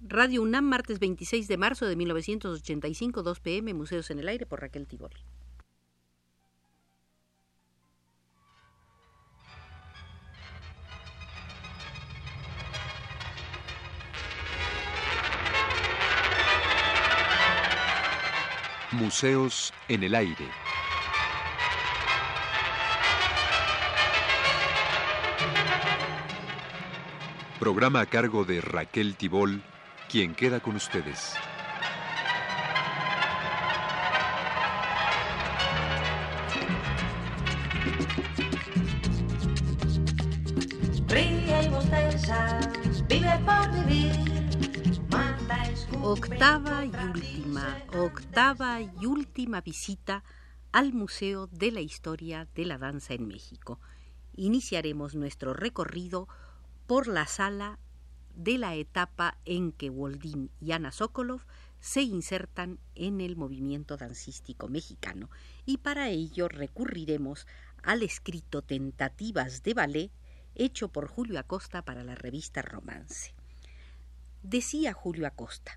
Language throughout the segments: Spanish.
Radio UNAM, martes 26 de marzo de 1985, 2 pm, Museos en el Aire, por Raquel Tibol. Museos en el Aire. Programa a cargo de Raquel Tibol, quien queda con ustedes. Octava y última, octava y última visita al Museo de la Historia de la Danza en México. Iniciaremos nuestro recorrido por la sala de la etapa en que Woldín y Ana Sokolov se insertan en el movimiento dancístico mexicano y para ello recurriremos al escrito Tentativas de Ballet hecho por Julio Acosta para la revista Romance. Decía Julio Acosta,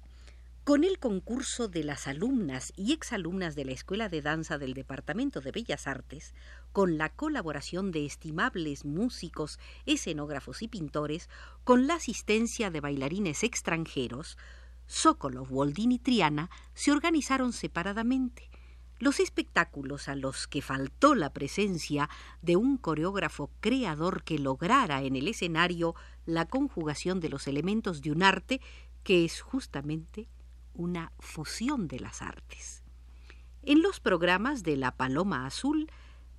con el concurso de las alumnas y exalumnas de la Escuela de Danza del Departamento de Bellas Artes, con la colaboración de estimables músicos, escenógrafos y pintores, con la asistencia de bailarines extranjeros, Sokolov, Woldin y Triana se organizaron separadamente. Los espectáculos a los que faltó la presencia de un coreógrafo creador que lograra en el escenario la conjugación de los elementos de un arte que es justamente una fusión de las artes. En los programas de La Paloma Azul,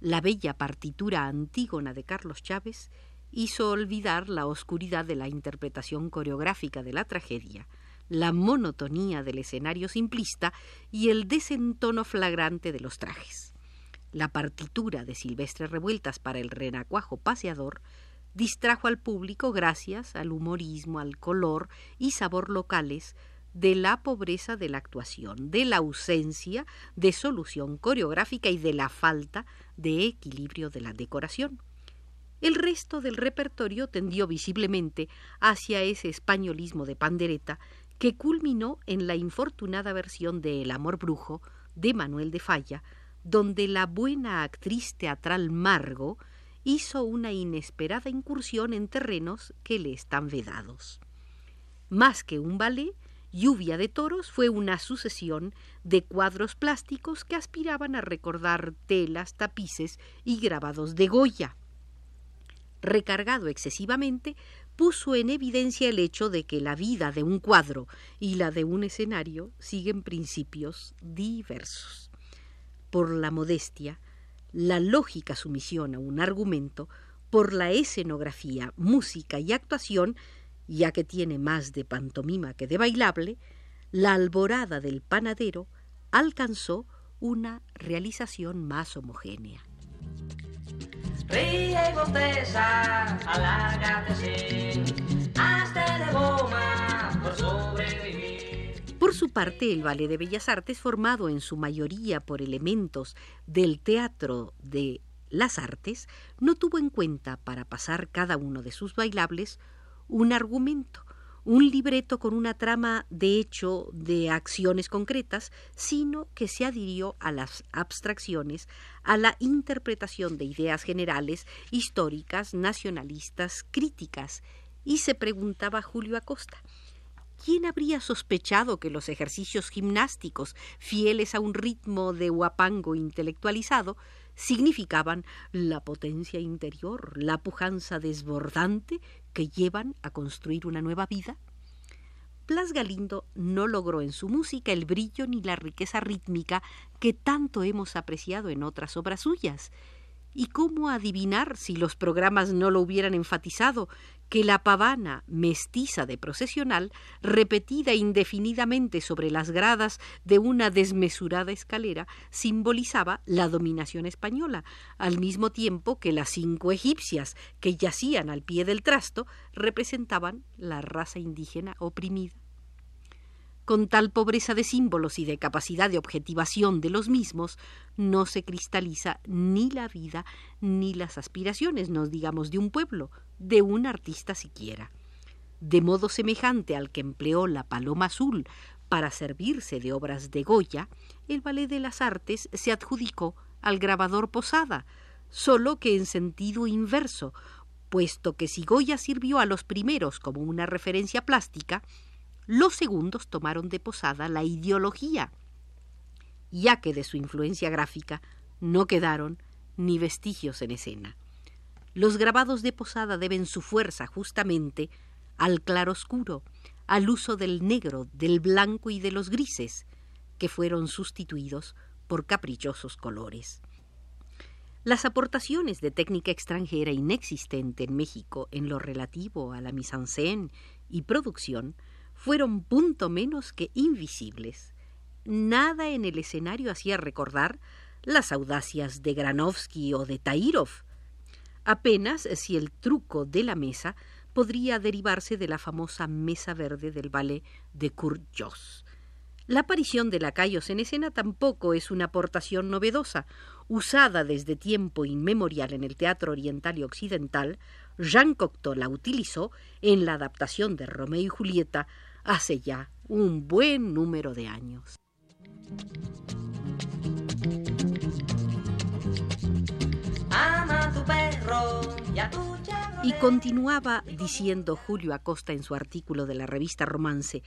la bella partitura Antígona de Carlos Chávez hizo olvidar la oscuridad de la interpretación coreográfica de la tragedia, la monotonía del escenario simplista y el desentono flagrante de los trajes. La partitura de Silvestre Revueltas para el renacuajo paseador distrajo al público gracias al humorismo, al color y sabor locales de la pobreza de la actuación, de la ausencia de solución coreográfica y de la falta de equilibrio de la decoración. El resto del repertorio tendió visiblemente hacia ese españolismo de pandereta que culminó en la infortunada versión de El amor brujo de Manuel de Falla, donde la buena actriz teatral Margo hizo una inesperada incursión en terrenos que le están vedados. Más que un ballet, Lluvia de Toros fue una sucesión de cuadros plásticos que aspiraban a recordar telas, tapices y grabados de Goya. Recargado excesivamente, puso en evidencia el hecho de que la vida de un cuadro y la de un escenario siguen principios diversos. Por la modestia, la lógica sumisión a un argumento, por la escenografía, música y actuación, ya que tiene más de pantomima que de bailable, la alborada del panadero alcanzó una realización más homogénea. Por su parte, el Ballet de Bellas Artes, formado en su mayoría por elementos del teatro de las artes, no tuvo en cuenta para pasar cada uno de sus bailables un argumento, un libreto con una trama de hecho de acciones concretas, sino que se adhirió a las abstracciones, a la interpretación de ideas generales, históricas, nacionalistas, críticas, y se preguntaba Julio Acosta, ¿Quién habría sospechado que los ejercicios gimnásticos, fieles a un ritmo de huapango intelectualizado, significaban la potencia interior, la pujanza desbordante que llevan a construir una nueva vida? Blas Galindo no logró en su música el brillo ni la riqueza rítmica que tanto hemos apreciado en otras obras suyas, ¿Y cómo adivinar, si los programas no lo hubieran enfatizado, que la pavana mestiza de procesional, repetida indefinidamente sobre las gradas de una desmesurada escalera, simbolizaba la dominación española, al mismo tiempo que las cinco egipcias que yacían al pie del trasto representaban la raza indígena oprimida? Con tal pobreza de símbolos y de capacidad de objetivación de los mismos, no se cristaliza ni la vida ni las aspiraciones, no digamos de un pueblo, de un artista siquiera. de modo semejante al que empleó la Paloma Azul para servirse de obras de Goya, el Ballet de las Artes se adjudicó al grabador Posada, solo que en sentido inverso, puesto que si Goya sirvió a los primeros como una referencia plástica, los segundos tomaron de Posada la ideología, ya que de su influencia gráfica no quedaron ni vestigios en escena. Los grabados de Posada deben su fuerza justamente al claroscuro, al uso del negro, del blanco y de los grises, que fueron sustituidos por caprichosos colores. Las aportaciones de técnica extranjera inexistente en México en lo relativo a la mise-en-scène y producción fueron punto menos que invisibles. Nada en el escenario hacía recordar las audacias de Granovsky o de Tairov. Apenas si el truco de la mesa podría derivarse de la famosa mesa verde del ballet de Kurt. La aparición de lacayos en escena tampoco es una aportación novedosa. Usada desde tiempo inmemorial en el teatro oriental y occidental, Jean Cocteau la utilizó en la adaptación de Romeo y Julieta hace ya un buen número de años. Y continuaba diciendo Julio Acosta en su artículo de la revista Romance,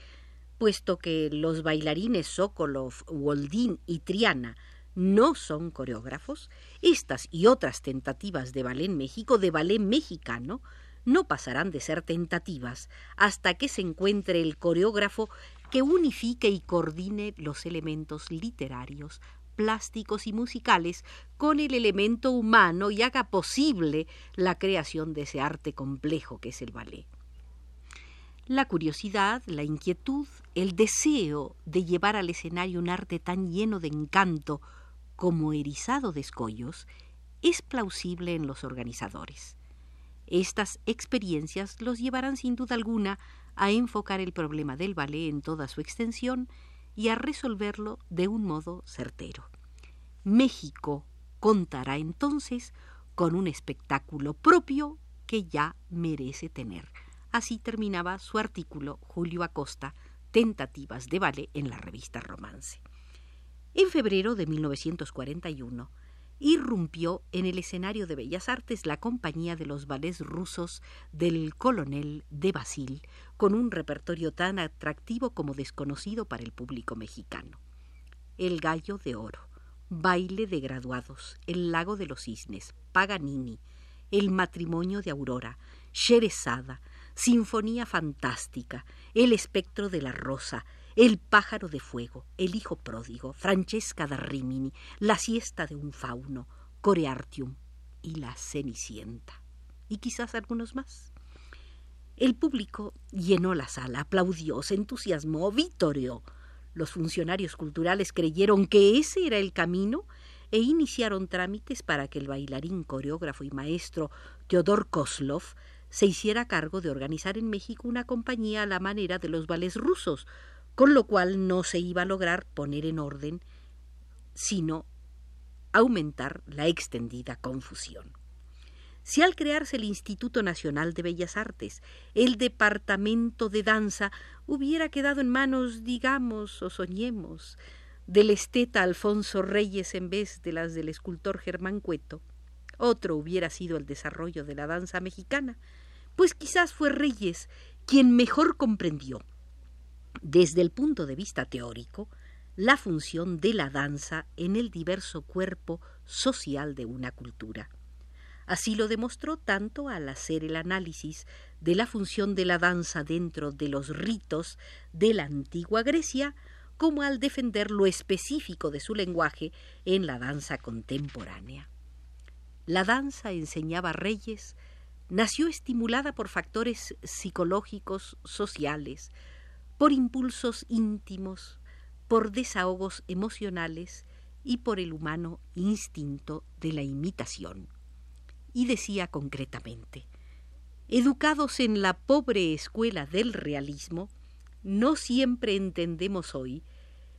puesto que los bailarines Sokolov, Woldin y Triana no son coreógrafos, estas y otras tentativas de ballet México, de ballet mexicano, no pasarán de ser tentativas hasta que se encuentre el coreógrafo que unifique y coordine los elementos literarios, plásticos y musicales con el elemento humano y haga posible la creación de ese arte complejo que es el ballet. La curiosidad, la inquietud, el deseo de llevar al escenario un arte tan lleno de encanto como erizado de escollos es plausible en los organizadores. Estas experiencias los llevarán sin duda alguna a enfocar el problema del ballet en toda su extensión y a resolverlo de un modo certero. México contará entonces con un espectáculo propio que ya merece tener. Así terminaba su artículo Julio Acosta, Tentativas de Ballet en la revista Romance. En febrero de 1941, irrumpió en el escenario de Bellas Artes la compañía de los ballets rusos del colonel de Basil, con un repertorio tan atractivo como desconocido para el público mexicano. El Gallo de Oro, Baile de Graduados, El Lago de los Cisnes, Paganini, El Matrimonio de Aurora, Sherezada, Sinfonía Fantástica, El Espectro de la Rosa, el pájaro de fuego, El hijo pródigo, Francesca da Rimini, La siesta de un fauno, Coreartium y La Cenicienta. Y quizás algunos más. El público llenó la sala, aplaudió, se entusiasmó, vitoreó. Los funcionarios culturales creyeron que ese era el camino e iniciaron trámites para que el bailarín, coreógrafo y maestro Teodor Koslov se hiciera cargo de organizar en México una compañía a la manera de los ballets rusos, con lo cual no se iba a lograr poner en orden, sino aumentar la extendida confusión. Si al crearse el Instituto Nacional de Bellas Artes, el Departamento de Danza hubiera quedado en manos, digamos, o soñemos, del esteta Alfonso Reyes en vez de las del escultor Germán Cueto, otro hubiera sido el desarrollo de la danza mexicana, pues quizás fue Reyes quien mejor comprendió desde el punto de vista teórico, la función de la danza en el diverso cuerpo social de una cultura. Así lo demostró tanto al hacer el análisis de la función de la danza dentro de los ritos de la antigua Grecia, como al defender lo específico de su lenguaje en la danza contemporánea. La danza, enseñaba Reyes, nació estimulada por factores psicológicos, sociales, por impulsos íntimos, por desahogos emocionales y por el humano instinto de la imitación. Y decía concretamente, educados en la pobre escuela del realismo, no siempre entendemos hoy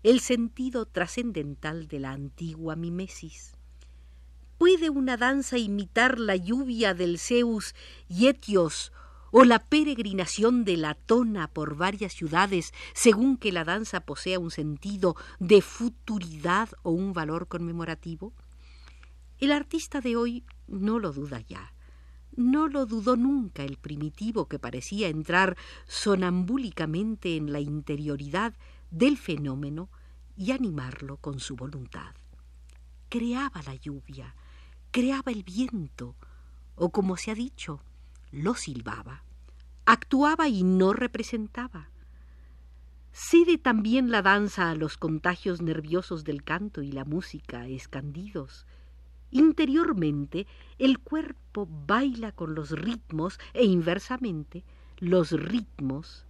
el sentido trascendental de la antigua mimesis. ¿Puede una danza imitar la lluvia del Zeus y Etios o la peregrinación de la tona por varias ciudades según que la danza posea un sentido de futuridad o un valor conmemorativo? El artista de hoy no lo duda ya. No lo dudó nunca el primitivo que parecía entrar sonambúlicamente en la interioridad del fenómeno y animarlo con su voluntad. Creaba la lluvia, creaba el viento, o como se ha dicho, lo silbaba. Actuaba y no representaba. Cede también la danza a los contagios nerviosos del canto y la música escandidos. Interiormente el cuerpo baila con los ritmos e inversamente los ritmos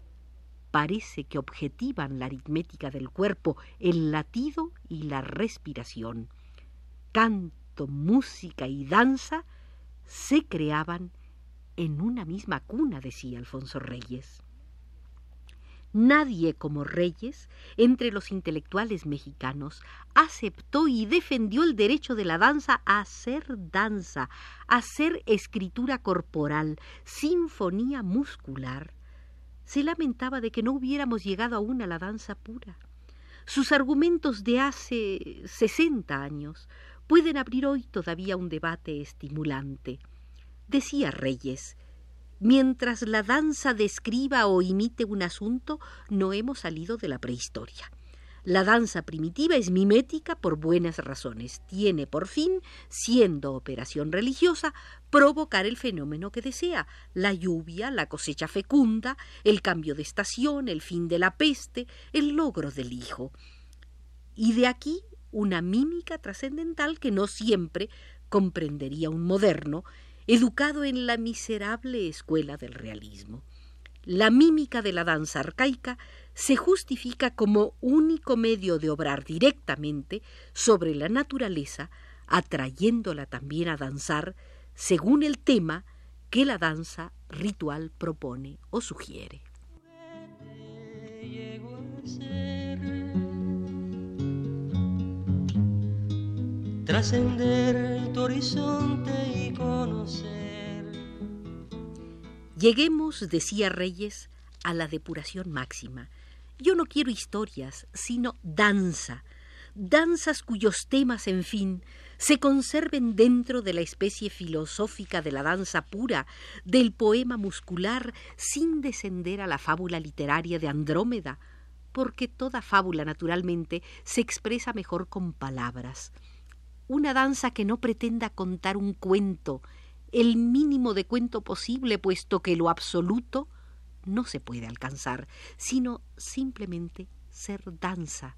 parece que objetivan la aritmética del cuerpo, el latido y la respiración. Canto, música y danza se creaban en una misma cuna, decía Alfonso Reyes. Nadie como Reyes, entre los intelectuales mexicanos, aceptó y defendió el derecho de la danza a ser danza, a ser escritura corporal, sinfonía muscular. Se lamentaba de que no hubiéramos llegado aún a la danza pura. Sus argumentos de hace sesenta años pueden abrir hoy todavía un debate estimulante. Decía Reyes, mientras la danza describa o imite un asunto, no hemos salido de la prehistoria. La danza primitiva es mimética por buenas razones. Tiene por fin, siendo operación religiosa, provocar el fenómeno que desea, la lluvia, la cosecha fecunda, el cambio de estación, el fin de la peste, el logro del hijo. Y de aquí una mímica trascendental que no siempre comprendería un moderno, educado en la miserable escuela del realismo. La mímica de la danza arcaica se justifica como único medio de obrar directamente sobre la naturaleza, atrayéndola también a danzar según el tema que la danza ritual propone o sugiere trascender tu horizonte y conocer. Lleguemos, decía Reyes, a la depuración máxima. Yo no quiero historias, sino danza, danzas cuyos temas, en fin, se conserven dentro de la especie filosófica de la danza pura, del poema muscular, sin descender a la fábula literaria de Andrómeda, porque toda fábula, naturalmente, se expresa mejor con palabras una danza que no pretenda contar un cuento, el mínimo de cuento posible, puesto que lo absoluto no se puede alcanzar, sino simplemente ser danza.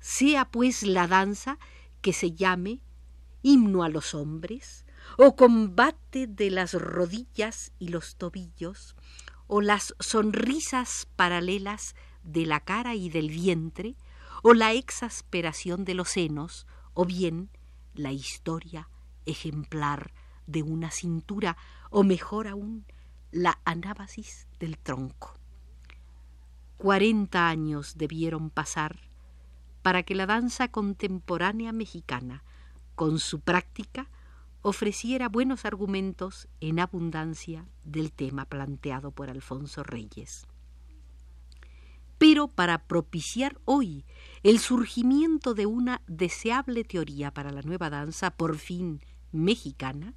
Sea pues la danza que se llame himno a los hombres, o combate de las rodillas y los tobillos, o las sonrisas paralelas de la cara y del vientre, o la exasperación de los senos, o bien la historia ejemplar de una cintura, o mejor aún, la anábasis del tronco. Cuarenta años debieron pasar para que la danza contemporánea mexicana, con su práctica, ofreciera buenos argumentos en abundancia del tema planteado por Alfonso Reyes. Pero para propiciar hoy el surgimiento de una deseable teoría para la nueva danza, por fin mexicana,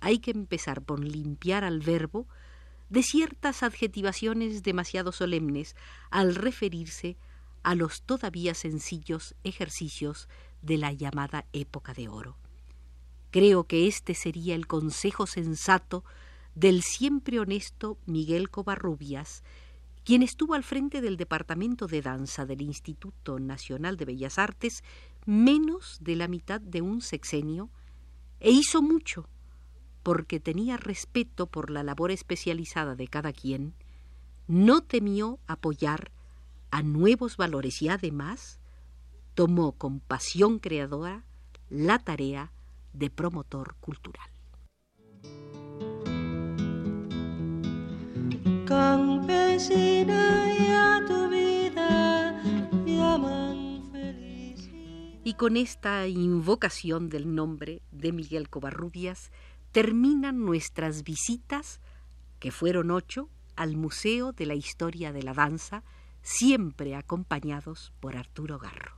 hay que empezar por limpiar al verbo de ciertas adjetivaciones demasiado solemnes al referirse a los todavía sencillos ejercicios de la llamada época de oro. Creo que este sería el consejo sensato del siempre honesto Miguel Covarrubias, quien estuvo al frente del Departamento de Danza del Instituto Nacional de Bellas Artes menos de la mitad de un sexenio e hizo mucho porque tenía respeto por la labor especializada de cada quien, no temió apoyar a nuevos valores y además tomó con pasión creadora la tarea de promotor cultural. Y con esta invocación del nombre de Miguel Covarrubias terminan nuestras visitas que fueron ocho al Museo de la Historia de la Danza, siempre acompañados por Arturo Garro.